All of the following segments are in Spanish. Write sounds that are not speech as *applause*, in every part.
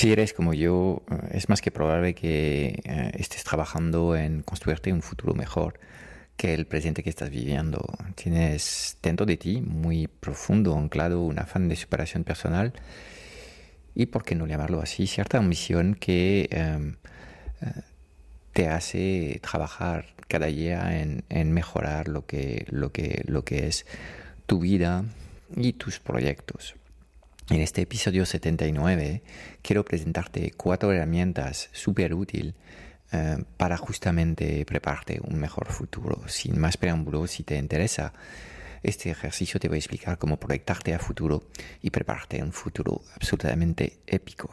Si eres como yo, eh, es más que probable que eh, estés trabajando en construirte un futuro mejor que el presente que estás viviendo. Tienes dentro de ti, muy profundo, anclado, un afán de superación personal y, por qué no llamarlo así, cierta ambición que em, eh, te hace trabajar cada día en, mejorar lo que es tu vida y tus proyectos. En este episodio 79 quiero presentarte cuatro herramientas súper útiles eh, para justamente prepararte un mejor futuro. Sin más preámbulos, si te interesa este ejercicio, te voy a explicar cómo proyectarte a futuro y prepararte un futuro absolutamente épico.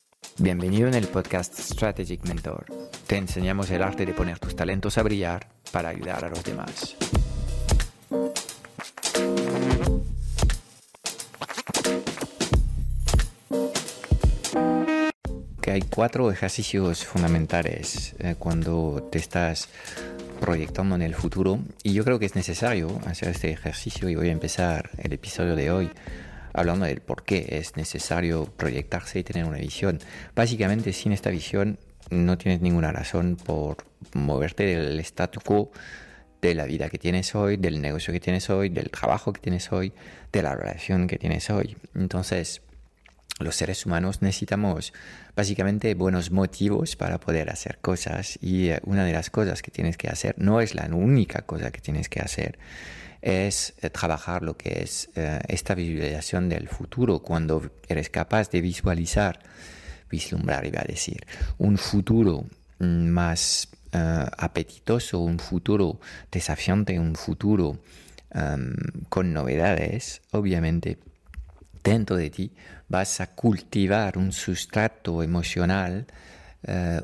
Bienvenido en el podcast Strategic Mentor. Te enseñamos el arte de poner tus talentos a brillar para ayudar a los demás. Que hay cuatro ejercicios fundamentales eh, cuando te estás proyectando en el futuro y yo creo que es necesario hacer este ejercicio y voy a empezar el episodio de hoy hablando del por qué es necesario proyectarse y tener una visión. Básicamente, sin esta visión no tienes ninguna razón por moverte del statu quo de la vida que tienes hoy, del negocio que tienes hoy, del trabajo que tienes hoy, de la relación que tienes hoy. Entonces, los seres humanos necesitamos básicamente buenos motivos para poder hacer cosas y eh, una de las cosas que tienes que hacer no es la única cosa que tienes que hacer es eh, trabajar lo que es eh, esta visualización del futuro, cuando eres capaz de visualizar, vislumbrar, iba a decir, un futuro mm, más eh, apetitoso, un futuro desafiante, un futuro em, con novedades, obviamente dentro de ti vas a cultivar un sustrato emocional,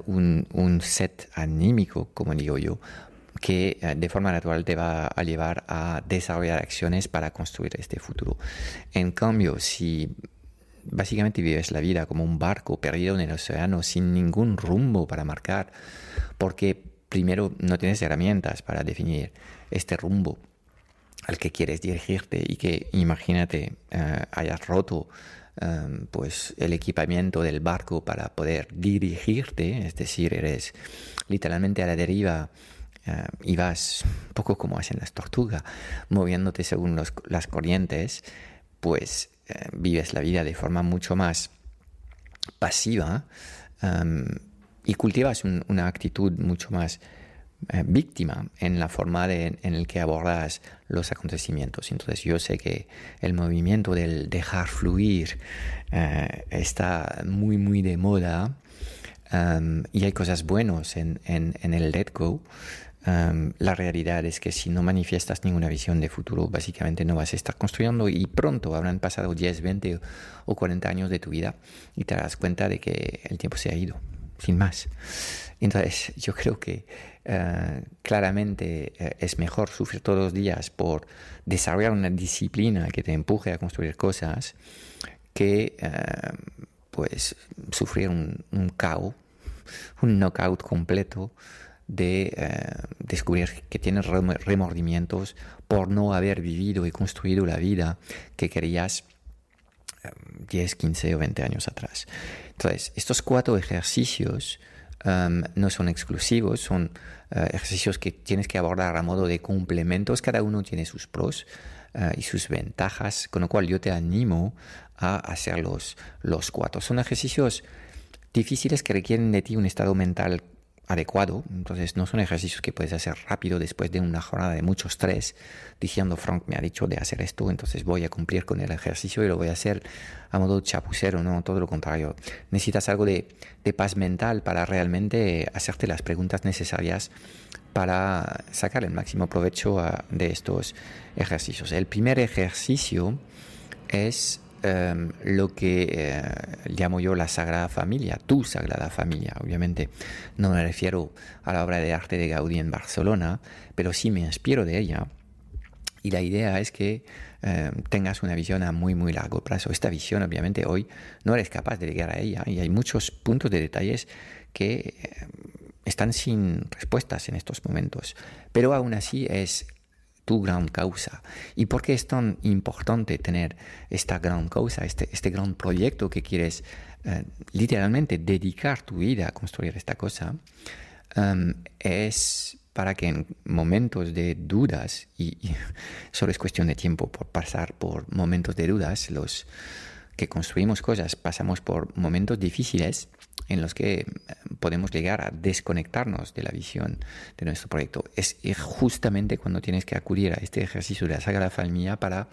un, un, set anímico, como digo yo, que eh, de forma natural te va a llevar a desarrollar acciones para construir este futuro. En cambio, si básicamente vives la vida como un barco perdido en el océano sin ningún rumbo para marcar, porque primero no tienes herramientas para definir este rumbo al que quieres dirigirte y que imagínate eh, hayas roto em, pues el equipamiento del barco para poder dirigirte, es decir, eres literalmente a la deriva eh, y vas un poco como hacen las tortugas, moviéndote según las corrientes, pues eh, vives la vida de forma mucho más pasiva y cultivas una actitud mucho más eh, víctima en la forma en el que abordas los acontecimientos. Entonces yo sé que el movimiento del dejar fluir está muy muy de moda y hay cosas buenas en, en, en el let go la realidad es que si no manifiestas ninguna visión de futuro, básicamente no vas a estar construyendo y pronto habrán pasado 10, 20 o 40 años de tu vida y te darás cuenta de que el tiempo se ha ido, sin más. Entonces, yo creo que eh, claramente eh, es mejor sufrir todos los días por desarrollar una disciplina que te empuje a construir cosas que eh, pues sufrir un, un caos, un knockout completo de eh, descubrir que tienes remordimientos por no haber vivido y construido la vida que querías 10, eh, 15 o 20 años atrás. Entonces, estos cuatro ejercicios em, no son exclusivos, son eh, ejercicios que tienes que abordar a modo de complementos, cada uno tiene sus pros y sus ventajas, con lo cual yo te animo a hacer los, los cuatro. Son ejercicios difíciles que requieren de ti un estado mental adecuado. Entonces no son ejercicios que puedes hacer rápido después de una jornada de mucho estrés, diciendo Frank me ha dicho de hacer esto, entonces voy a cumplir con el ejercicio y lo voy a hacer a modo chapucero, no, todo lo contrario. Necesitas algo de, paz mental para realmente hacerte las preguntas necesarias para sacar el máximo provecho de estos ejercicios. El primer ejercicio es Em, lo que eh, llamo yo la Sagrada Familia, tu Sagrada Familia. Obviamente no me refiero a la obra de arte de Gaudí en Barcelona, pero sí me inspiro de ella. Y la idea es que em, tengas una visión a muy, muy largo plazo. Esta visión, obviamente, hoy no eres capaz de llegar a ella y hay muchos puntos de detalles que em, están sin respuestas en estos momentos. Pero aún así es tu gran causa. ¿Y por qué es tan importante tener esta gran causa, este, este gran proyecto que quieres eh, literalmente dedicar tu vida a construir esta cosa? Em, es para que en momentos de dudas, y, y, *laughs* solo es cuestión de tiempo por pasar por momentos de dudas, los que construimos cosas pasamos por momentos difíciles, en los que eh, podemos llegar a desconectarnos de la visión de nuestro proyecto. Es justamente cuando tienes que acudir a este ejercicio de la Sagrada Familia para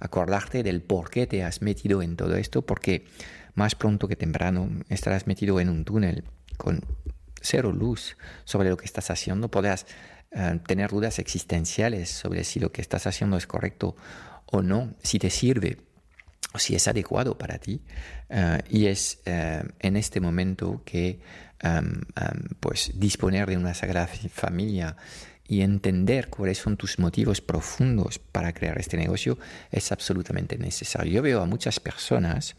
acordarte del por qué te has metido en todo esto, porque más pronto que temprano estarás metido en un túnel con cero luz sobre lo que estás haciendo, podrás eh, tener dudas existenciales sobre si lo que estás haciendo es correcto o no, si te sirve si es adecuado para ti eh, y es eh, en este momento que em, em, pues disponer de una sagrada familia y entender cuáles son tus motivos profundos para crear este negocio es absolutamente necesario. Yo veo a muchas personas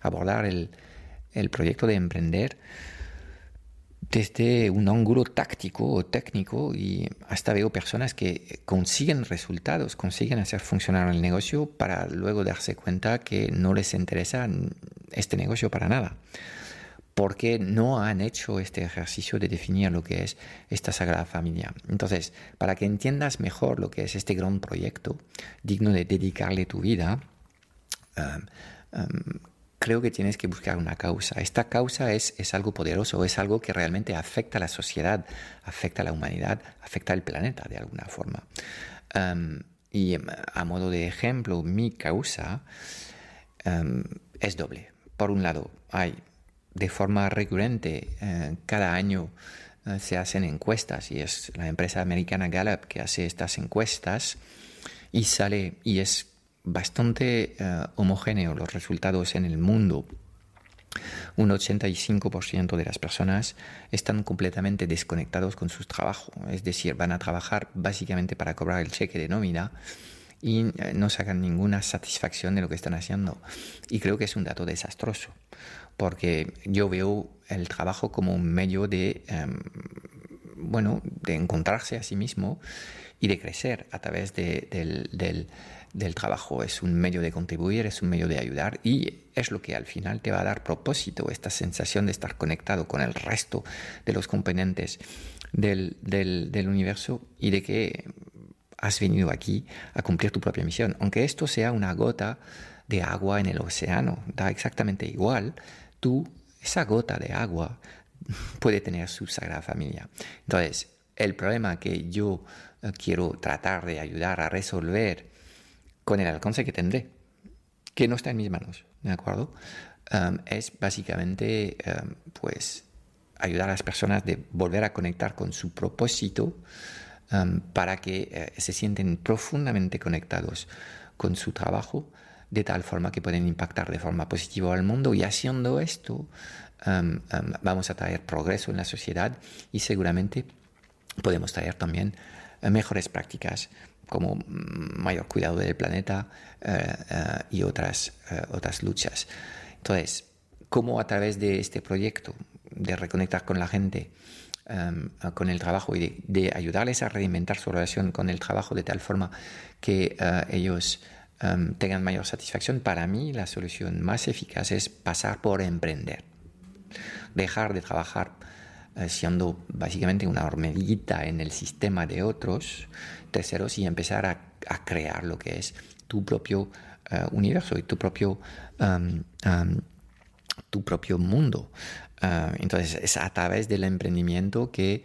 abordar el, el proyecto de emprender desde un ángulo táctico o técnico y hasta veo personas que consiguen resultados, consiguen hacer funcionar el negocio para luego darse cuenta que no les interesa este negocio para nada, porque no han hecho este ejercicio de definir lo que es esta sagrada familia. Entonces, para que entiendas mejor lo que es este gran proyecto, digno de dedicarle tu vida, um, um, creo que tienes que buscar una causa. Esta causa es, es algo poderoso, es algo que realmente afecta a la sociedad, afecta a la humanidad, afecta al planeta de alguna forma. Um, y a modo de ejemplo, mi causa um, es doble. Por un lado, hay de forma recurrente, uh, cada año uh, se hacen encuestas y es la empresa americana Gallup que hace estas encuestas y sale y es bastante uh, homogéneo los resultados en el mundo. Un 85% de las personas están completamente desconectados con su trabajo, es decir, van a trabajar básicamente para cobrar el cheque de nómina y uh, no sacan ninguna satisfacción de lo que están haciendo. Y creo que es un dato desastroso, porque yo veo el trabajo como un medio de, um, bueno, de encontrarse a sí mismo y de crecer a través de, del, del del trabajo, es un medio de contribuir, es un medio de ayudar y es lo que al final te va a dar propósito, esta sensación de estar conectado con el resto de los componentes del, del, universo y de que has venido aquí a cumplir tu propia misión. Aunque esto sea una gota de agua en el océano, da exactamente igual, tú, esa gota de agua *laughs* puede tener su sagrada familia. Entonces, el problema que yo eh, quiero tratar de ayudar a resolver con el alcance que tendré, que no está en mis manos, ¿de acuerdo? Es básicamente, um, pues, ayudar a las personas de volver a conectar con su propósito para que eh, se sienten profundamente conectados con su trabajo, de tal forma que pueden impactar de forma positiva al mundo y haciendo esto vamos a traer progreso en la sociedad y seguramente podemos traer también eh, mejores prácticas como mayor cuidado del planeta eh, eh, y otras, eh, otras luchas. Entonces, ¿cómo a través de este proyecto de reconectar con la gente, con el trabajo y de, ayudarles a reinventar su relación con el trabajo de tal forma que ellos tengan mayor satisfacción? Para mí la solución más eficaz es pasar por emprender, dejar de trabajar siendo básicamente una hormiguita en el sistema de otros terceros y empezar a, crear lo que es tu propio eh, universo y tu propio tu propio mundo. Ah, entonces es a través del emprendimiento que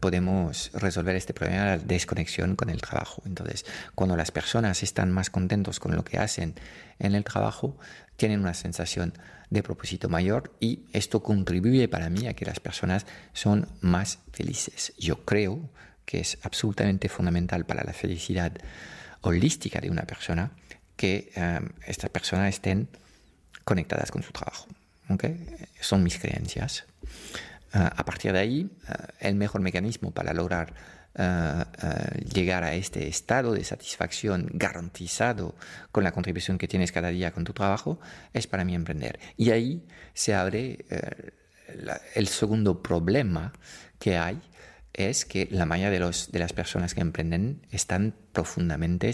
podemos resolver este problema de la desconexión con el trabajo. Entonces, cuando las personas están más contentos con lo que hacen en el trabajo, tienen una sensación de propósito mayor y esto contribuye para mí a que las personas son más felices. Yo creo que es absolutamente fundamental para la felicidad holística de una persona que estas personas estén conectadas con su trabajo. Son mis creencias. Ah, a partir de ahí, ah, el mejor mecanismo para lograr ah, llegar a este estado de satisfacción garantizado con la contribución que tienes cada día con tu trabajo es para mí emprender. Y ahí se abre eh, el segundo problema que hay, es que la mayoría de, los, de las personas que emprenden están profundamente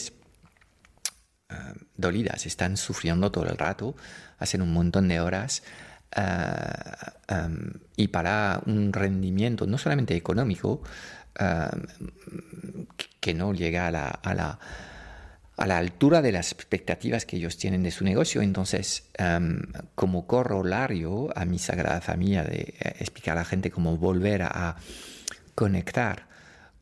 dolidas, están sufriendo todo el rato, hacen un montón de horas eh, em, y para un rendimiento no solamente económico, em, que no llega a la, a la, a la altura de las expectativas que ellos tienen de su negocio. Entonces, em, como corolario a mi sagrada familia de eh, explicar a la gente cómo volver a conectar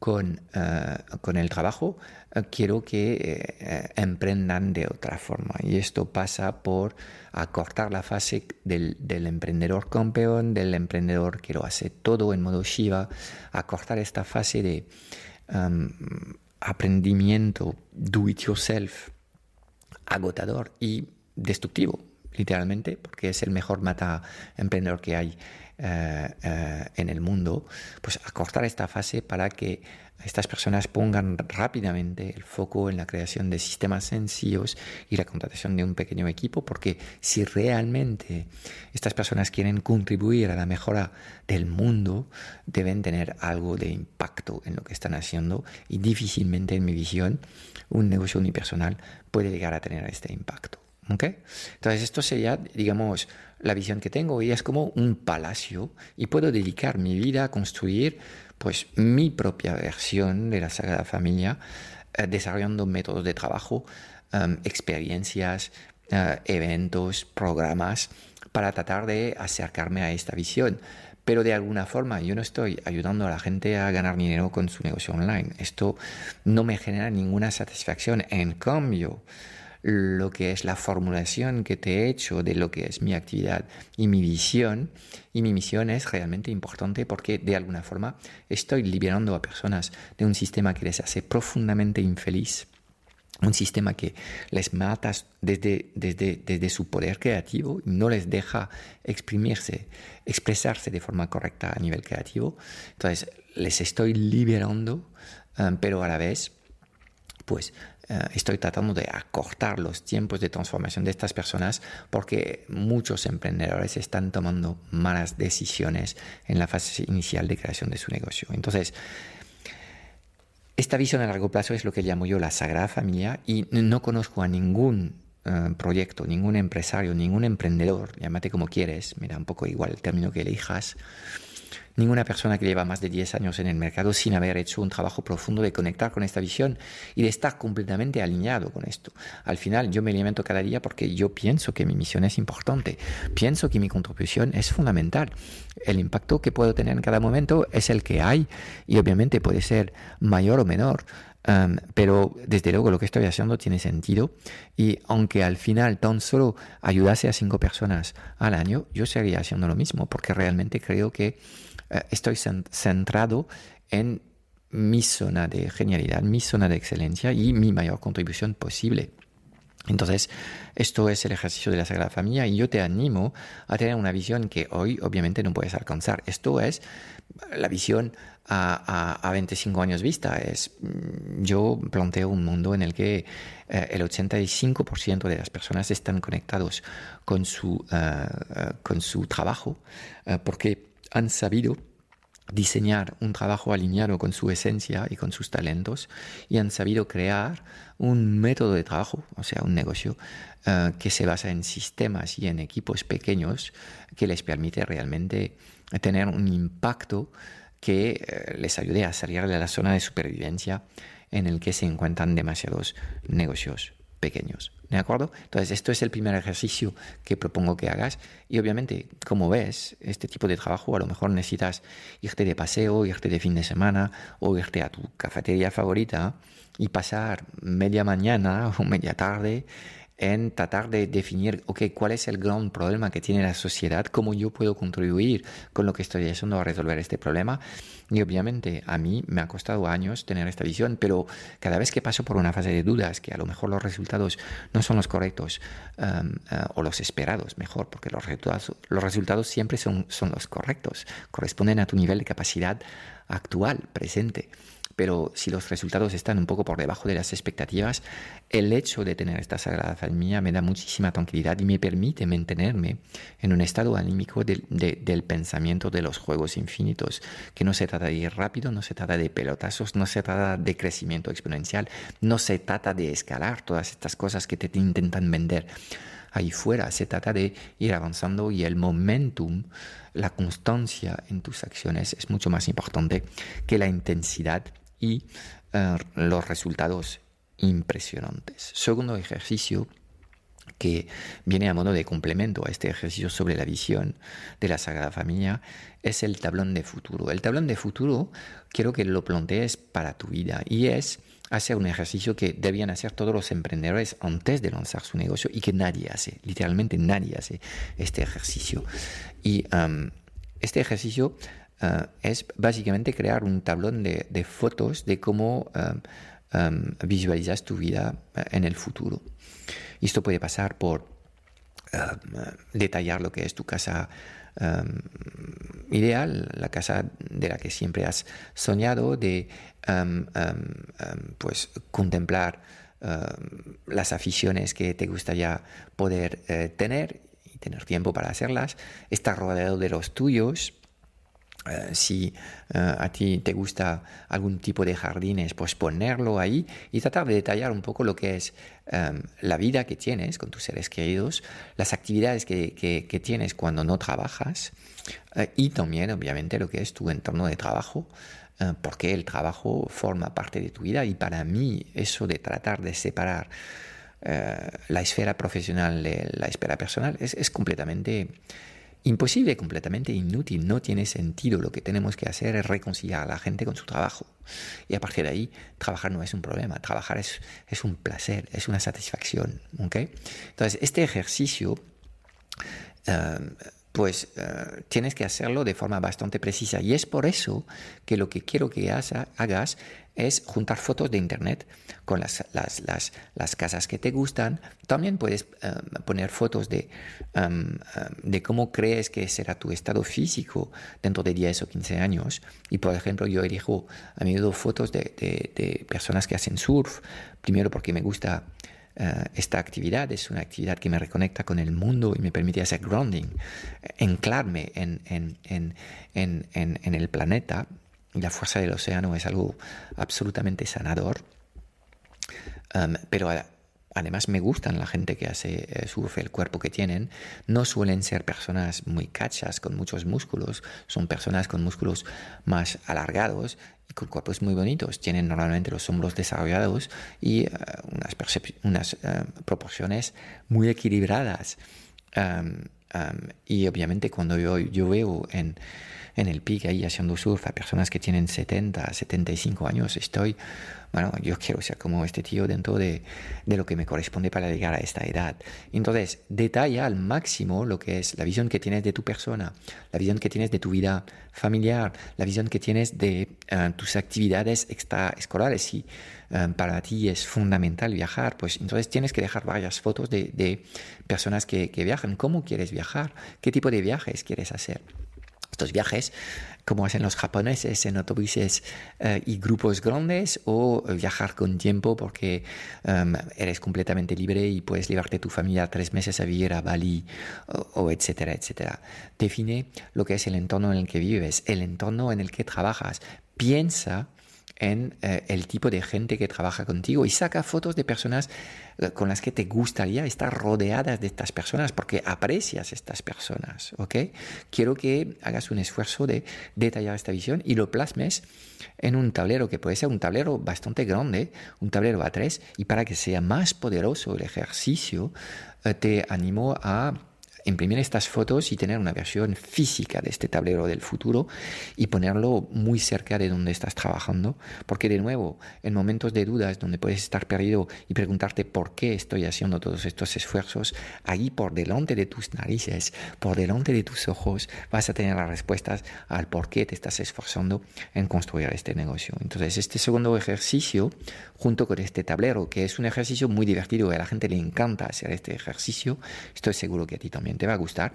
con, eh, con el trabajo, eh, quiero que eh, emprendan de otra forma. Y esto pasa por acortar la fase del, emprendedor campeón, del emprendedor que lo hace todo en modo Shiva, acortar esta fase de um, aprendimiento do it yourself agotador y destructivo, literalmente, porque es el mejor mata emprendedor que hay eh, eh, en el mundo, pues acortar esta fase para que estas personas pongan rápidamente el foco en la creación de sistemas sencillos y la contratación de un pequeño equipo, porque si realmente estas personas quieren contribuir a la mejora del mundo, deben tener algo de impacto en lo que están haciendo y difícilmente en mi visión un negocio unipersonal puede llegar a tener este impacto. Entonces esto sería, digamos, la visión que tengo y es como un palacio y puedo dedicar mi vida a construir pues mi propia versión de la Sagrada Familia, eh, desarrollando métodos de trabajo, em, experiencias, eh, eventos, programas para tratar de acercarme a esta visión. Pero de alguna forma yo no estoy ayudando a la gente a ganar dinero con su negocio online. Esto no me genera ninguna satisfacción. En cambio, lo que es la formulación que te he hecho de lo que es mi actividad y mi visión y mi misión es realmente importante porque de alguna forma estoy liberando a personas de un sistema que les hace profundamente infeliz un sistema que les mata desde, desde, desde, su poder creativo no les deja exprimirse, expresarse de forma correcta a nivel creativo. Entonces, les estoy liberando, eh, pero a la vez, pues estoy tratando de acortar los tiempos de transformación de estas personas porque muchos emprendedores están tomando malas decisiones en la fase inicial de creación de su negocio. Entonces, esta visión a largo plazo es lo que llamo yo la Sagrada Familia y no conozco a ningún eh, proyecto, ningún empresario, ningún emprendedor, llámate como quieres, mira un poco igual el término que elijas, ninguna persona que lleva más de 10 años en el mercado sin haber hecho un trabajo profundo de conectar con esta visión y de estar completamente alineado con esto. Al final yo me alimento cada día porque yo pienso que mi misión es importante, pienso que mi contribución es fundamental. El impacto que puedo tener en cada momento es el que hay y obviamente puede ser mayor o menor. Um, pero desde luego lo que estoy haciendo tiene sentido y aunque al final tan solo ayudase a cinco personas al año, yo seguiría haciendo lo mismo porque realmente creo que estoy centrado en mi zona de genialidad, mi zona de excelencia y mi mayor contribución posible. Entonces, esto es el ejercicio de la Sagrada Familia y yo te animo a tener una visión que hoy obviamente no puedes alcanzar. Esto es la visión a, a, 25 años vista. Es, mm, yo planteo un mundo en el que eh, el 85% de las personas están conectados con su, eh, con su trabajo porque han sabido diseñar un trabajo alineado con su esencia y con sus talentos y han sabido crear un método de trabajo, o sea, un negocio eh, que se basa en sistemas y en equipos pequeños que les permite realmente tener un impacto que eh, les ayude a salir de la zona de supervivencia en el que se encuentran demasiados negocios pequeños. ¿De acuerdo? Entonces, esto es el primer ejercicio que propongo que hagas. Y obviamente, como ves, este tipo de trabajo a lo mejor necesitas irte de paseo, irte de fin de semana o irte a tu cafetería favorita y pasar media mañana *laughs* o media tarde en tratar de definir, ok, cuál es el gran problema que tiene la sociedad, cómo yo puedo contribuir con lo que estoy haciendo a resolver este problema. Y obviamente a mí me ha costado años tener esta visión, pero cada vez que paso por una fase de dudas, que a lo mejor los resultados no son los correctos um, uh, o los esperados, mejor, porque los resultados, los resultados siempre son, son los correctos, corresponden a tu nivel de capacidad actual, presente pero si los resultados están un poco por debajo de las expectativas, el hecho de tener esta Sagrada Familia me da muchísima tranquilidad y me permite mantenerme en un estado anímico del pensamiento de los juegos infinitos, que no se trata de ir rápido, no se trata de pelotazos, no se trata de crecimiento exponencial, no se trata de escalar todas estas cosas que te intentan vender ahí fuera. Se trata de ir avanzando y el momentum, la constancia en tus acciones es mucho más importante que la intensidad y eh, los resultados impresionantes. Segundo ejercicio que viene a modo de complemento a este ejercicio sobre la visión de la Sagrada Familia es el tablón de futuro. El tablón de futuro quiero que lo plantees para tu vida y es hacer un ejercicio que debían hacer todos los emprendedores antes de lanzar su negocio y que nadie hace, literalmente nadie hace este ejercicio. Y um, este ejercicio uh, es básicamente crear un tablón de, fotos de cómo um, visualizas tu vida uh, en el futuro. Esto puede pasar por detallar lo que es tu casa ideal, la casa de la que siempre has soñado, de pues contemplar las aficiones que te gustaría poder eh, tener y tener tiempo para hacerlas, estar rodeado de los tuyos, eh, si eh, a ti te gusta algún tipo de jardines, pues ponerlo ahí y tratar de detallar un poco lo que es em, la vida que tienes con tus seres queridos, las actividades que, que, tienes cuando no trabajas eh, y también obviamente lo que es tu entorno de trabajo, porque el trabajo forma parte de tu vida y para mí eso de tratar de separar la esfera profesional de la esfera personal es, es completamente imposible, completamente inútil, no tiene sentido. Lo que tenemos que hacer es reconciliar a la gente con su trabajo. Y a partir de ahí, trabajar no es un problema, trabajar es, es un placer, es una satisfacción. Entonces, este ejercicio, eh, pues eh, tienes que hacerlo de forma bastante precisa. Y es por eso que lo que quiero que hagas es juntar fotos de internet con las, las, las, las casas que te gustan. También puedes eh, poner fotos de, em, em, de cómo crees que será tu estado físico dentro de 10 o 15 años. Y por ejemplo, yo elijo a menudo fotos de, de, de personas que hacen surf, primero porque me gusta eh, esta actividad es una actividad que me reconecta con el mundo y me permite hacer grounding, anclarme en, en, en, en, el planeta la fuerza del océano es algo absolutamente sanador. Um, pero además me gustan la gente que hace eh, surf, el cuerpo que tienen. No suelen ser personas muy cachas, con muchos músculos, son personas con músculos más alargados con cuerpos muy bonitos. Tienen normalmente los hombros desarrollados y uh, unas, uh, proporciones muy equilibradas. Y obviamente cuando yo, yo veo en en el pique ahí haciendo surf a personas que tienen 70, 75 años, estoy, bueno, yo quiero ser como este tío dentro de, de lo que me corresponde para llegar a esta edad. Entonces, detalla al máximo lo que es la visión que tienes de tu persona, la visión que tienes de tu vida familiar, la visión que tienes de uh, tus actividades extraescolares. Si uh, para ti es fundamental viajar, pues entonces tienes que dejar varias fotos de, de personas que, que viajan. ¿Cómo quieres viajar? ¿Qué tipo de viajes quieres hacer? Estos viajes como hacen los japoneses en autobuses eh, y grupos grandes o viajar con tiempo porque em, eres completamente libre y puedes llevarte tu familia tres meses a vivir a Bali o, etcétera, etcétera. Define lo que es el entorno en el que vives, el entorno en el que trabajas. Piensa en eh, el tipo de gente que trabaja contigo y saca fotos de personas eh, con las que te gustaría estar rodeadas de estas personas porque aprecias estas personas, ¿ok? Quiero que hagas un esfuerzo de detallar esta visión y lo plasmes en un tablero que puede ser un tablero bastante grande, un tablero A3 y para que sea más poderoso el ejercicio, eh, te animo a imprimir estas fotos y tener una versión física de este tablero del futuro y ponerlo muy cerca de donde estás trabajando, porque de nuevo, en momentos de dudas donde puedes estar perdido y preguntarte por qué estoy haciendo todos estos esfuerzos, allí por delante de tus narices, por delante de tus ojos, vas a tener las respuestas al por qué te estás esforzando en construir este negocio. Entonces, este segundo ejercicio, junto con este tablero, que es un ejercicio muy divertido, a la gente le encanta hacer este ejercicio, estoy seguro que a ti también te va a gustar.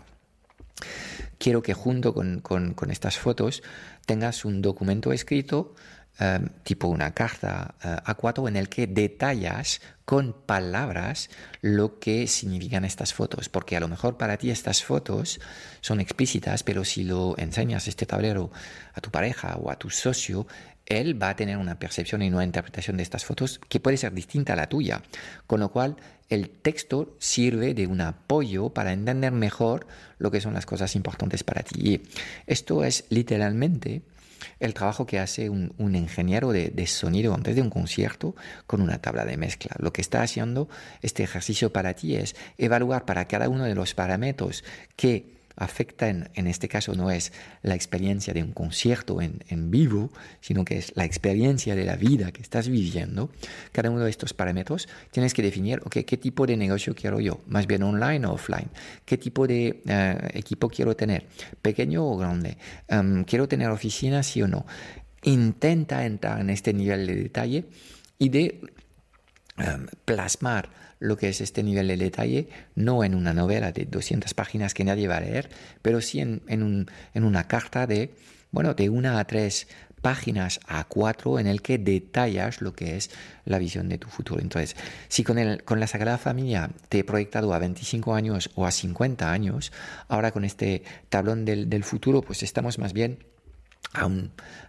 Quiero que junto con, estas fotos tengas un documento escrito em, tipo una carta eh, A4 en el que detallas con palabras lo que significan estas fotos, porque a lo mejor para ti estas fotos son explícitas, pero si lo enseñas este tablero a tu pareja o a tu socio, él va a tener una percepción y una interpretación de estas fotos que puede ser distinta a la tuya, con lo cual el texto sirve de un apoyo para entender mejor lo que son las cosas importantes para ti. Esto es literalmente el trabajo que hace un, ingeniero de, de, sonido antes de un concierto con una tabla de mezcla. Lo que está haciendo este ejercicio para ti es evaluar para cada uno de los parámetros que afecta en, este caso no es la experiencia de un concierto en, vivo, sino que es la experiencia de la vida que estás viviendo, cada uno de estos parámetros tienes que definir, ok, ¿qué tipo de negocio quiero yo? ¿Más bien online o offline? ¿Qué tipo de eh, equipo quiero tener? ¿Pequeño o grande? Em, ¿Quiero tener oficina, sí o no? Intenta entrar en este nivel de detalle y de em, plasmar lo que es este nivel de detalle, no en una novela de 200 páginas que nadie va a leer, pero sí en, en, una carta de, bueno, de una a tres páginas a cuatro en el que detallas lo que es la visión de tu futuro. Entonces, si con, el, con la Sagrada Familia te he proyectado a 25 años o a 50 años, ahora con este tablón del, del futuro, pues estamos más bien a,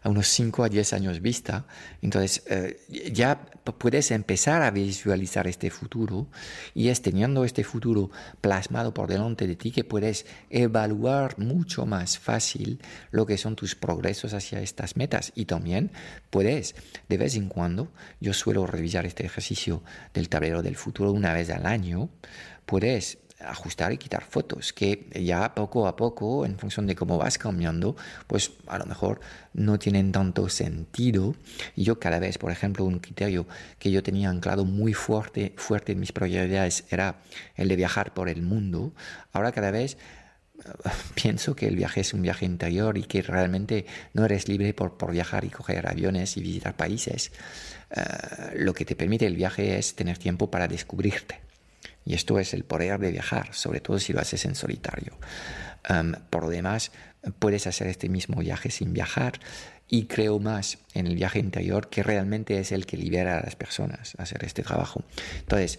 unos 5 a 10 años vista, entonces eh, ya puedes empezar a visualizar este futuro y es teniendo este futuro plasmado por delante de ti que puedes evaluar mucho más fácil lo que son tus progresos hacia estas metas. Y también puedes de vez en cuando, yo suelo revisar este ejercicio del tablero del futuro una vez al año, puedes ajustar y quitar fotos, que ya poco a poco, en función de cómo vas cambiando, pues a lo mejor no tienen tanto sentido. Y yo cada vez, por ejemplo, un criterio que yo tenía anclado muy fuerte, fuerte en mis prioridades era el de viajar por el mundo. Ahora cada vez *laughs* pienso que el viaje es un viaje interior y que realmente no eres libre por, por viajar y coger aviones y visitar países. Eh, lo que te permite el viaje es tener tiempo para descubrirte. Y esto es el poder de viajar, sobre todo si lo haces en solitario. por lo demás, puedes hacer este mismo viaje sin viajar y creo más en el viaje interior que realmente es el que libera a las personas a hacer este trabajo. Entonces,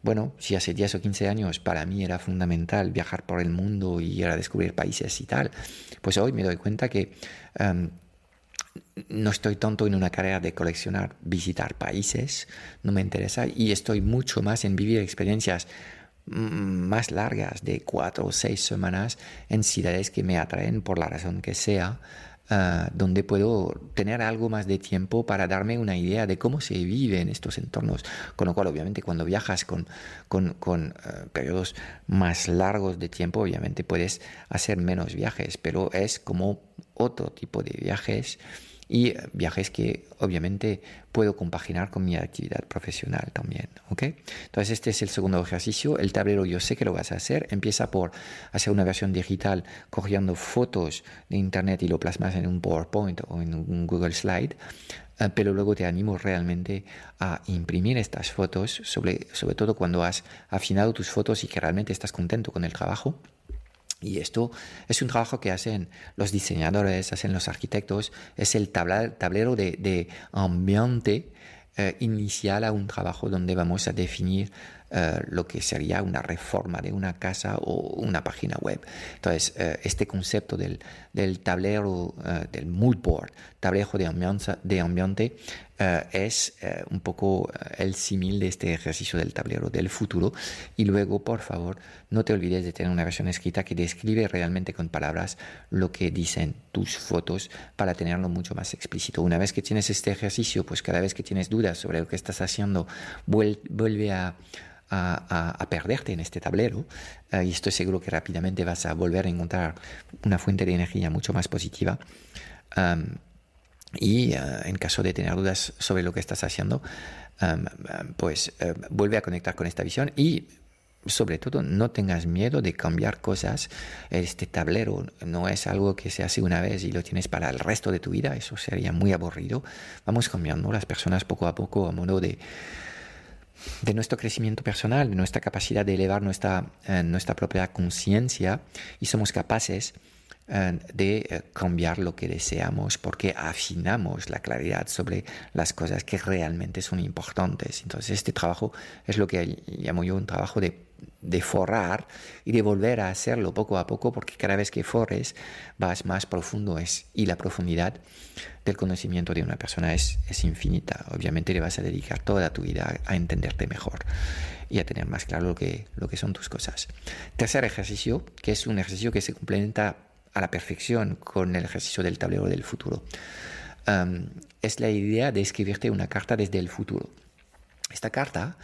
bueno, si hace 10 o 15 años para mí era fundamental viajar por el mundo y ir a descubrir países y tal, pues hoy me doy cuenta que no estoy tanto en una carrera de coleccionar, visitar países, no me interesa, y estoy mucho más en vivir experiencias mm, más largas de cuatro o seis semanas en ciudades que me atraen por la razón que sea, ah, donde puedo tener algo más de tiempo para darme una idea de cómo se vive en estos entornos. Con lo cual, obviamente, cuando viajas con, con, ah, periodos más largos de tiempo, obviamente puedes hacer menos viajes, pero es como otro tipo de viajes y viajes que obviamente puedo compaginar con mi actividad profesional también. ¿ok? Entonces este es el segundo ejercicio. El tablero yo sé que lo vas a hacer. Empieza por hacer una versión digital cogiendo fotos de internet y lo plasmas en un PowerPoint o en un Google Slide. Eh, pero luego te animo realmente a imprimir estas fotos, sobre, sobre todo cuando has afinado tus fotos y que realmente estás contento con el trabajo y esto es un trabajo que hacen los diseñadores, hacen los arquitectos, es el tablero de, ambiente eh, inicial a un trabajo donde vamos a definir eh, lo que sería una reforma de una casa o una página web. Entonces, eh, este concepto del, tablero, del mood board, tablero de de ambiente es un poco el símil de este ejercicio del tablero del futuro. Y luego, por favor, no te olvides de tener una versión escrita que describe realmente con palabras lo que dicen tus fotos para tenerlo mucho más explícito. Una vez que tienes este ejercicio, pues cada vez que tienes dudas sobre lo que estás haciendo, vuelve a a, perderte en este tablero eh, y estoy seguro que rápidamente vas a volver a encontrar una fuente de energía mucho más positiva. Y eh, en caso de tener dudas sobre lo que estás haciendo, pues eh, vuelve a conectar con esta visión y sobre todo no tengas miedo de cambiar cosas. Este tablero no es algo que se hace una vez y lo tienes para el resto de tu vida, eso sería muy aburrido. Vamos cambiando las personas poco a poco a modo de, de nuestro crecimiento personal, de nuestra capacidad de elevar nuestra, eh, nuestra propia conciencia y somos capaces de eh, cambiar lo que deseamos porque afinamos la claridad sobre las cosas que realmente son importantes. Entonces este trabajo es lo que llamo yo un trabajo de de forrar y de volver a hacerlo poco a poco, porque cada vez que forres vas más profundo es, y la profundidad del conocimiento de una persona es, es infinita. Obviamente le vas a dedicar toda tu vida a entenderte mejor y a tener más claro lo que, lo que son tus cosas. Tercer ejercicio, que es un ejercicio que se complementa a la perfección con el ejercicio del tablero del futuro, es la idea de escribirte una carta desde el futuro. Esta carta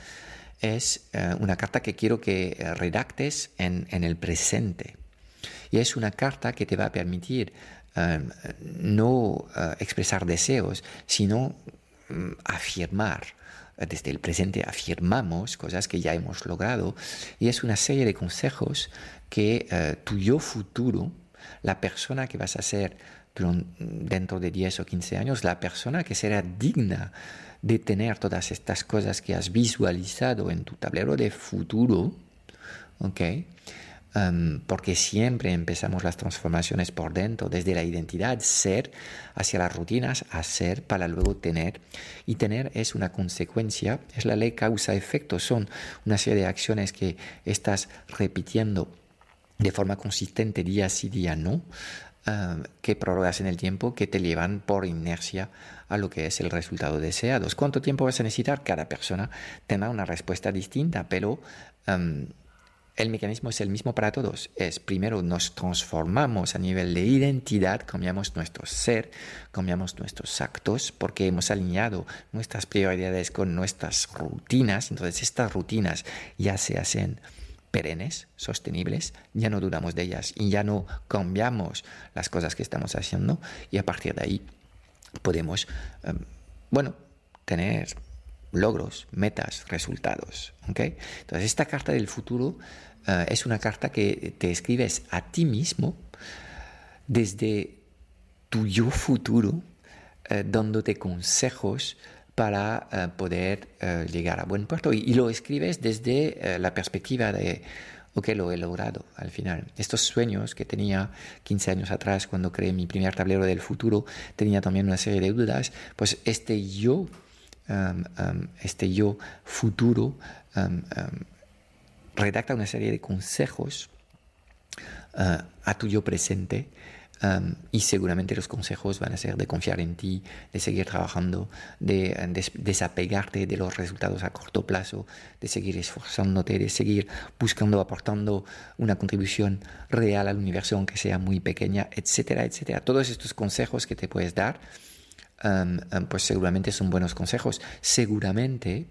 es eh, una carta que quiero que eh, redactes en, el presente. Y es una carta que te va a permitir no eh, expresar deseos, sino mm, afirmar. Desde el presente afirmamos cosas que ya hemos logrado y es una serie de consejos que tu yo futuro, la persona que vas a ser dentro de 10 o 15 años, la persona que será digna de tener todas estas cosas que has visualizado en tu tablero de futuro, ¿ok? Porque siempre empezamos las transformaciones por dentro, desde la identidad, ser, hacia las rutinas, hacer para luego tener. Y tener es una consecuencia, es la ley causa-efecto, son una serie de acciones que estás repitiendo de forma consistente día sí, día no, um, que prorrogas en el tiempo, que te llevan por inercia a lo que es el resultado deseado. ¿Cuánto tiempo vas a necesitar? Cada persona tendrá una respuesta distinta, pero em, el mecanismo es el mismo para todos. Es primero nos transformamos a nivel de identidad, cambiamos nuestro ser, cambiamos nuestros actos, porque hemos alineado nuestras prioridades con nuestras rutinas. Entonces estas rutinas ya se hacen perennes, sostenibles, ya no dudamos de ellas y ya no cambiamos las cosas que estamos haciendo y a partir de ahí podemos, em, bueno, tener logros, metas, resultados. ¿okay? Entonces, esta carta del futuro eh, es una carta que te escribes a ti mismo desde tu yo futuro, eh, dándote consejos para eh, poder llegar a buen puerto. y, lo escribes desde la perspectiva de ok, lo he logrado al final. Estos sueños que tenía 15 años atrás cuando creé mi primer tablero del futuro, tenía también una serie de dudas, pues este yo, um, um, este yo futuro, um, redacta una serie de consejos a tu yo presente y seguramente los consejos van a ser de confiar en ti, de seguir trabajando, de, desapegarte de los resultados a corto plazo, de seguir esforzándote, de seguir buscando, aportando una contribución real al universo, aunque sea muy pequeña, etcétera, etcétera. Todos estos consejos que te puedes dar, pues seguramente son buenos consejos. Seguramente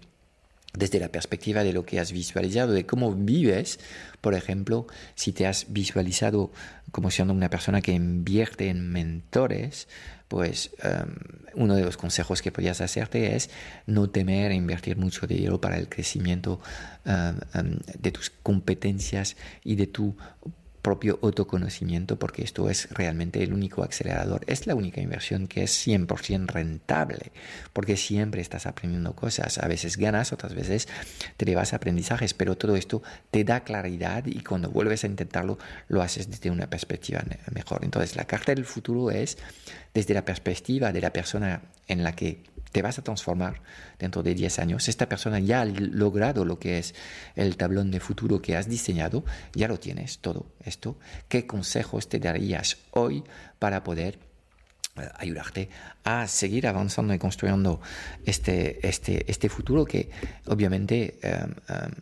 desde la perspectiva de lo que has visualizado, de cómo vives, por ejemplo, si te has visualizado como siendo una persona que invierte en mentores, pues um, uno de los consejos que podrías hacerte es no temer a invertir mucho dinero para el crecimiento um, um, de tus competencias y de tu propio autoconocimiento, porque esto es realmente el único acelerador, es la única inversión que es 100% rentable, porque siempre estás aprendiendo cosas, a veces ganas, otras veces te llevas aprendizajes, pero todo esto te da claridad y cuando vuelves a intentarlo lo haces desde una perspectiva mejor. Entonces la carta del futuro es desde la perspectiva de la persona en la que te vas a transformar dentro de 10 años. Esta persona ya ha logrado lo que es el tablón de futuro que has diseñado, ya lo tienes todo esto. ¿Qué consejos te darías hoy para poder eh, ayudarte a seguir avanzando y construyendo este, este, este futuro que obviamente em, em,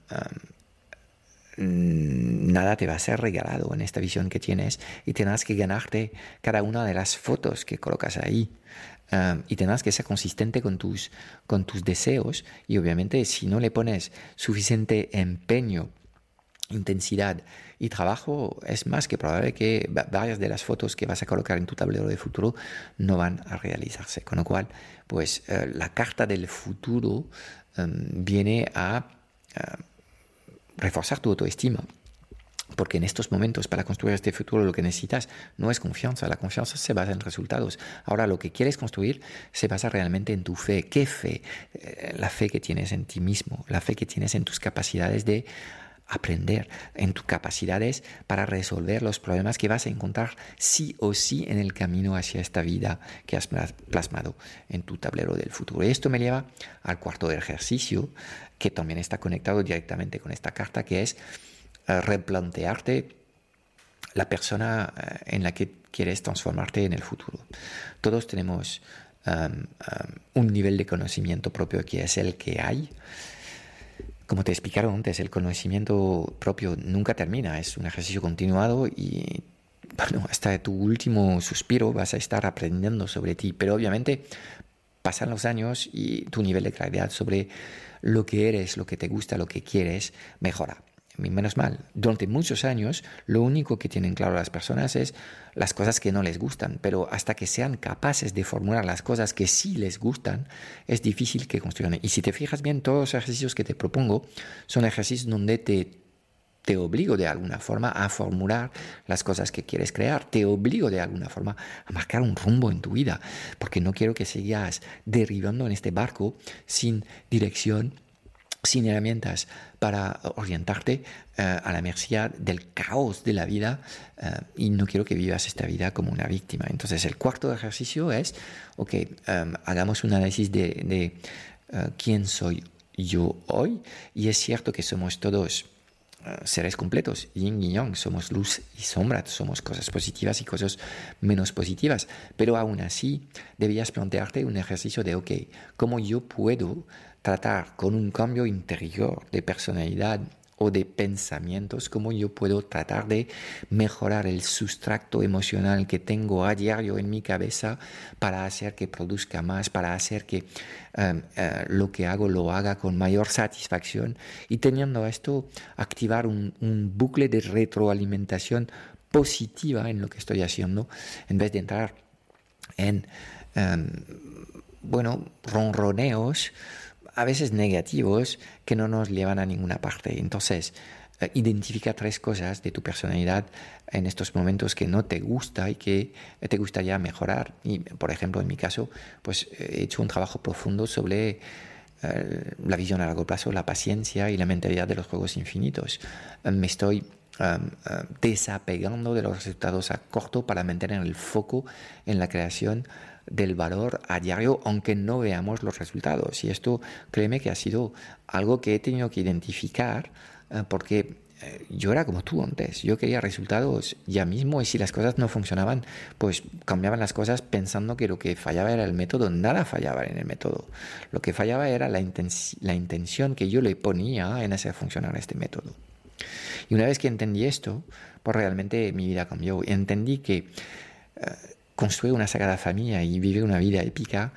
em, nada te va a ser regalado en esta visión que tienes y tendrás que ganarte cada una de las fotos que colocas ahí y tendrás que ser consistente con tus, con tus deseos y obviamente si no le pones suficiente empeño, intensidad y trabajo, es más que probable que varias de las fotos que vas a colocar en tu tablero de futuro no van a realizarse. Con lo cual, pues eh, la carta del futuro viene a reforzar tu autoestima porque en estos momentos, para construir este futuro, lo que necesitas no es confianza. La confianza se basa en resultados. Ahora, lo que quieres construir se basa realmente en tu fe. ¿Qué fe? Eh, la fe que tienes en ti mismo, la fe que tienes en tus capacidades de aprender, en tus capacidades para resolver los problemas que vas a encontrar sí o sí en el camino hacia esta vida que has plasmado en tu tablero del futuro. Y esto me lleva al cuarto ejercicio, que también está conectado directamente con esta carta, que es replantearte la persona eh, en la que quieres transformarte en el futuro. Todos tenemos um, um, un nivel de conocimiento propio que es el que hay. Como te explicaron antes, el conocimiento propio nunca termina, es un ejercicio continuado y hasta tu último suspiro vas a estar aprendiendo sobre ti, pero obviamente pasan los años y tu nivel de claridad sobre lo que eres, lo que te gusta, lo que quieres, mejora menos mal, durante muchos años lo único que tienen claro las personas es las cosas que no les gustan, pero hasta que sean capaces de formular las cosas que sí les gustan, es difícil que construyan. Y si te fijas bien, todos los ejercicios que te propongo son ejercicios donde te, te obligo de alguna forma a formular las cosas que quieres crear, te obligo de alguna forma a marcar un rumbo en tu vida, porque no quiero que sigas derribando en este barco sin dirección sin herramientas para orientarte eh, a la merced del caos de la vida eh, y no quiero que vivas esta vida como una víctima. Entonces el cuarto ejercicio es, ok, em, hagamos un análisis de, eh, quién soy yo hoy. Y es cierto que somos todos seres completos, yin y yang, somos luz y sombra, somos cosas positivas y cosas menos positivas, pero aún así debías plantearte un ejercicio de, ok, ¿cómo yo puedo tratar con un cambio interior de personalidad o de pensamientos, cómo yo puedo tratar de mejorar el sustrato emocional que tengo a diario en mi cabeza para hacer que produzca más, para hacer que em, eh, lo que hago lo haga con mayor satisfacción y teniendo esto activar un, bucle de retroalimentación positiva en lo que estoy haciendo en vez de entrar en, em, bueno, ronroneos a veces negativos que no nos llevan a ninguna parte. Entonces, eh, identifica tres cosas de tu personalidad en estos momentos que no te gusta y que te gustaría mejorar. Y, por ejemplo, en mi caso, pues he hecho un trabajo profundo sobre eh, la visión a largo plazo, la paciencia y la mentalidad de los juegos infinitos. Eh, me estoy desapegando de los resultados a corto para mantener el foco en la creación del valor a diario, aunque no veamos los resultados. Y esto, créeme que ha sido algo que he tenido que identificar eh, porque eh, yo era como tú antes, yo quería resultados ya mismo y si las cosas no funcionaban, pues cambiaban las cosas pensando que lo que fallaba era el método, nada fallaba en el método, lo que fallaba era la, intención que yo le ponía en hacer funcionar este método. Y una vez que entendí esto, pues realmente mi vida cambió. Entendí que eh, construir una sagrada familia y vivir una vida épica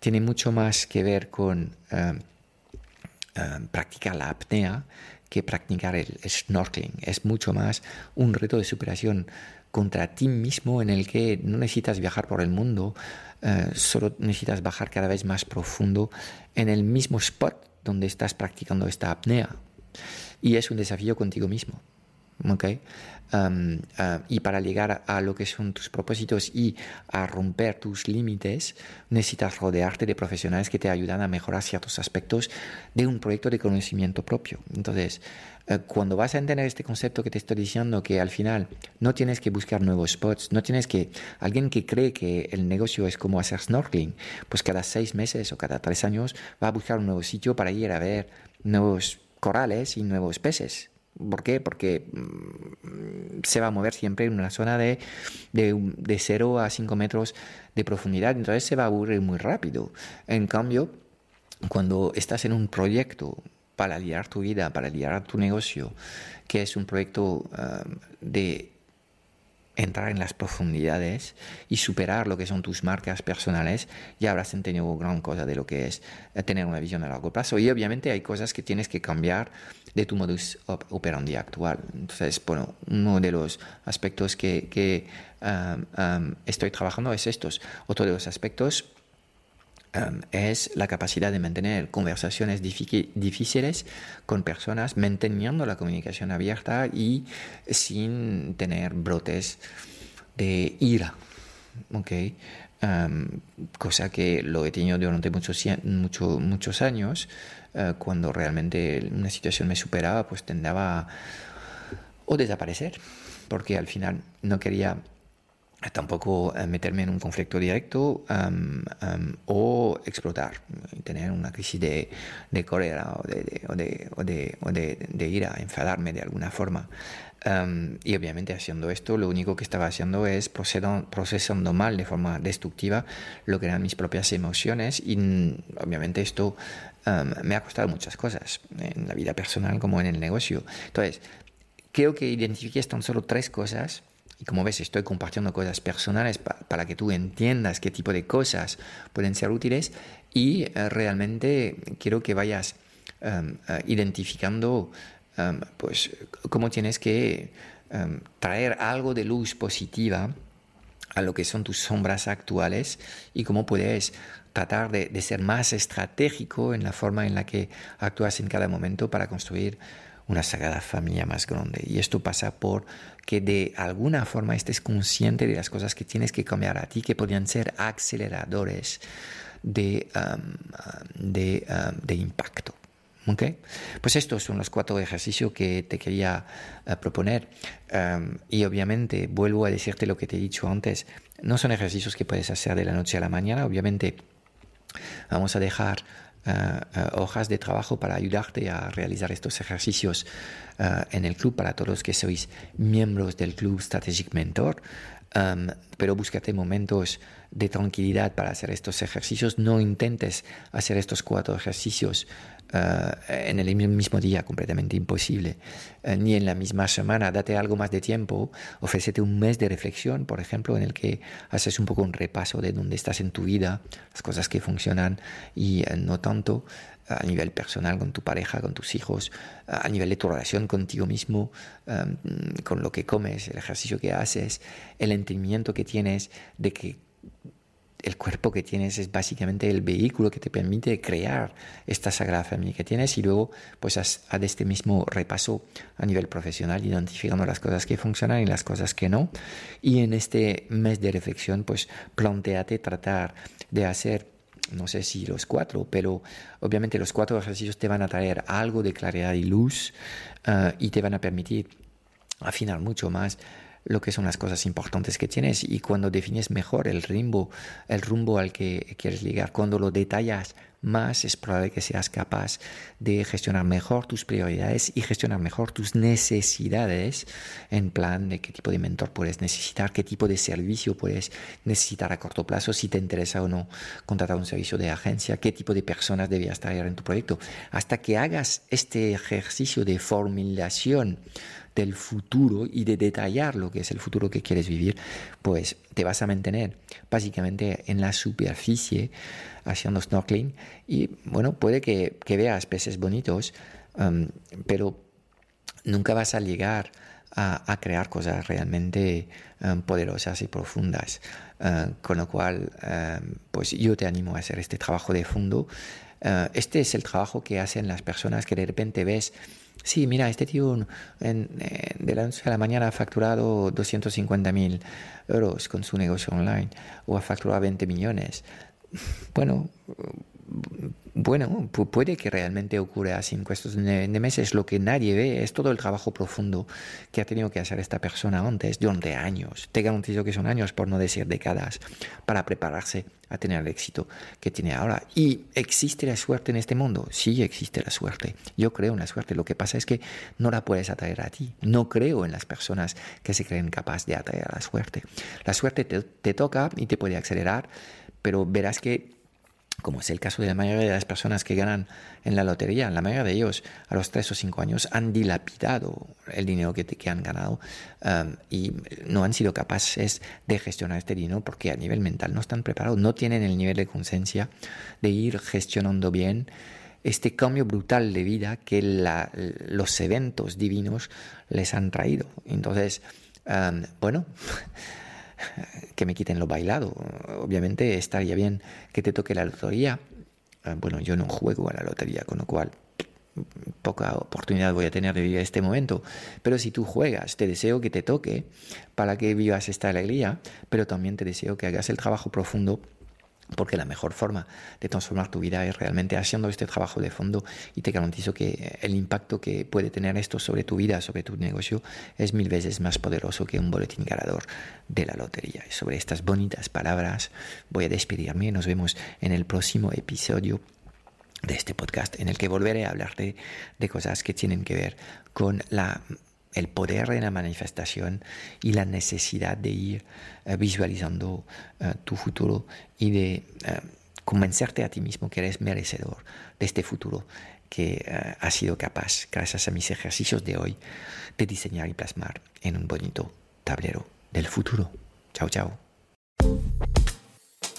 tiene mucho más que ver con eh, eh, practicar la apnea que practicar el, snorkeling. Es mucho más un reto de superación contra ti mismo en el que no necesitas viajar por el mundo, eh, solo necesitas bajar cada vez más profundo en el mismo spot donde estás practicando esta apnea. Y es un desafío contigo mismo. ¿Okay? Um, uh, y para llegar a lo que son tus propósitos y a romper tus límites, necesitas rodearte de profesionales que te ayudan a mejorar ciertos aspectos de un proyecto de conocimiento propio. Entonces, uh, cuando vas a entender este concepto que te estoy diciendo, que al final no tienes que buscar nuevos spots, no tienes que, alguien que cree que el negocio es como hacer snorkeling, pues cada seis meses o cada tres años va a buscar un nuevo sitio para ir a ver nuevos corales y nuevos peces. ¿Por qué? Porque mm, se va a mover siempre en una zona de, de, de 0 a 5 metros de profundidad, entonces se va a aburrir muy rápido. En cambio, cuando estás en un proyecto para liderar tu vida, para liderar tu negocio, que es un proyecto uh, de entrar en las profundidades y superar lo que son tus marcas personales, ya habrás entendido gran cosa de lo que es eh, tener una visión a largo plazo. Y obviamente hay cosas que tienes que cambiar de tu modus operandi actual. Entonces, bueno, uno de los aspectos que, que um, um, estoy trabajando es estos. Otro de los aspectos Um, es la capacidad de mantener conversaciones difíciles con personas, manteniendo la comunicación abierta y sin tener brotes de ira. Okay. Um, cosa que lo he tenido durante muchos, mucho, muchos años, uh, cuando realmente una situación me superaba, pues tendaba o desaparecer, porque al final no quería tampoco eh, meterme en un conflicto directo o explotar, tener una crisis de, de cólera o de, o, de, o, o de, ira, enfadarme de alguna forma. y obviamente haciendo esto, lo único que estaba haciendo es procesando mal de forma destructiva lo que eran mis propias emociones y obviamente esto me ha costado muchas cosas en la vida personal como en el negocio. Entonces, creo que identifiqué tan solo tres cosas y como ves, estoy compartiendo cosas personales para que tú entiendas qué tipo de cosas pueden ser útiles y eh, realmente quiero que vayas em, eh, identificando em, pues, cómo tienes que em, traer algo de luz positiva a lo que son tus sombras actuales y cómo puedes tratar de, de ser más estratégico en la forma en la que actúas en cada momento para construir una sagrada familia más grande. Y esto pasa por que de alguna forma estés consciente de las cosas que tienes que cambiar a ti, que podrían ser aceleradores de, um, de, um, de impacto. ¿Okay? Pues estos son los cuatro ejercicios que te quería uh, proponer. Um, y obviamente vuelvo a decirte lo que te he dicho antes. No son ejercicios que puedes hacer de la noche a la mañana. Obviamente vamos a dejar Uh, hojas de trabajo para ayudarte a realizar estos ejercicios uh, en el club para todos los que sois miembros del club Strategic Mentor. Um, pero búscate momentos de tranquilidad para hacer estos ejercicios. No intentes hacer estos cuatro ejercicios uh, en el mismo día, completamente imposible, uh, ni en la misma semana. Date algo más de tiempo, ofrécete un mes de reflexión, por ejemplo, en el que haces un poco un repaso de dónde estás en tu vida, las cosas que funcionan y uh, no tanto a nivel personal con tu pareja, con tus hijos, a nivel de tu relación contigo mismo, con lo que comes, el ejercicio que haces, el entendimiento que tienes de que el cuerpo que tienes es básicamente el vehículo que te permite crear esta sagrada familia que tienes y luego pues haz, este mismo repaso a nivel profesional identificando las cosas que funcionan y las cosas que no. Y en este mes de reflexión pues planteate tratar de hacer no sé si los cuatro, pero obviamente los cuatro ejercicios te van a traer algo de claridad y luz uh, y te van a permitir afinar mucho más lo que son las cosas importantes que tienes y cuando defines mejor el rumbo, el rumbo al que quieres llegar, cuando lo detallas más es probable que seas capaz de gestionar mejor tus prioridades y gestionar mejor tus necesidades en plan de qué tipo de mentor puedes necesitar, qué tipo de servicio puedes necesitar a corto plazo, si te interesa o no contratar un servicio de agencia, qué tipo de personas debías traer en tu proyecto. Hasta que hagas este ejercicio de formulación del futuro y de detallar lo que es el futuro que quieres vivir, pues te vas a mantener básicamente en la superficie haciendo snorkeling y bueno, puede que, que veas peces bonitos, um, pero nunca vas a llegar a, crear cosas realmente um, poderosas y profundas. Uh, con lo cual, um, pues yo te animo a hacer este trabajo de fondo. Uh, este es el trabajo que hacen las personas que de repente ves sí, mira, este tío de la noche a la mañana ha facturado 250 mil euros con su negocio online o ha facturado 20 millones. *laughs* Bueno, bueno, puede que realmente ocurra así en cuestiones de, meses. Lo que nadie ve es todo el trabajo profundo que ha tenido que hacer esta persona antes, durante años. Te garantizo que son años, por no decir décadas, para prepararse a tener el éxito que tiene ahora. ¿Y existe la suerte en este mundo? Sí, existe la suerte. Yo creo en la suerte. Lo que pasa es que no la puedes atraer a ti. No creo en las personas que se creen capaces de atraer a la suerte. La suerte te toca y te puede acelerar, pero verás que como es el caso de la mayoría de las personas que ganan en la lotería, la mayoría de ellos a los 3 o 5 años han dilapidado el dinero que, que han ganado um, y no han sido capaces de gestionar este dinero porque a nivel mental no están preparados, no tienen el nivel de conciencia de ir gestionando bien este cambio brutal de vida que los eventos divinos les han traído. Entonces, um, bueno, *laughs* que me quiten lo bailado. Obviamente estaría bien que te toque la lotería. Ah, bueno, yo no juego a la lotería, con lo cual poca oportunidad voy a tener de vivir este momento. Pero si tú juegas, te deseo que te toque para que vivas esta alegría, pero también te deseo que hagas el trabajo profundo porque la mejor forma de transformar tu vida es realmente haciendo este trabajo de fondo y te garantizo que el impacto que puede tener esto sobre tu vida, sobre tu negocio, es mil veces más poderoso que un boletín ganador de la lotería. Y sobre estas bonitas palabras voy a despedirme y nos vemos en el próximo episodio de este podcast en el que volveré a hablarte de cosas que tienen que ver con la el poder de la manifestación y la necesidad de ir eh, visualizando eh, tu futuro y de eh, convencerte a ti mismo que eres merecedor de este futuro que has sido capaz, gracias a mis ejercicios de hoy, de diseñar y plasmar en un bonito tablero del futuro. Chao, chao.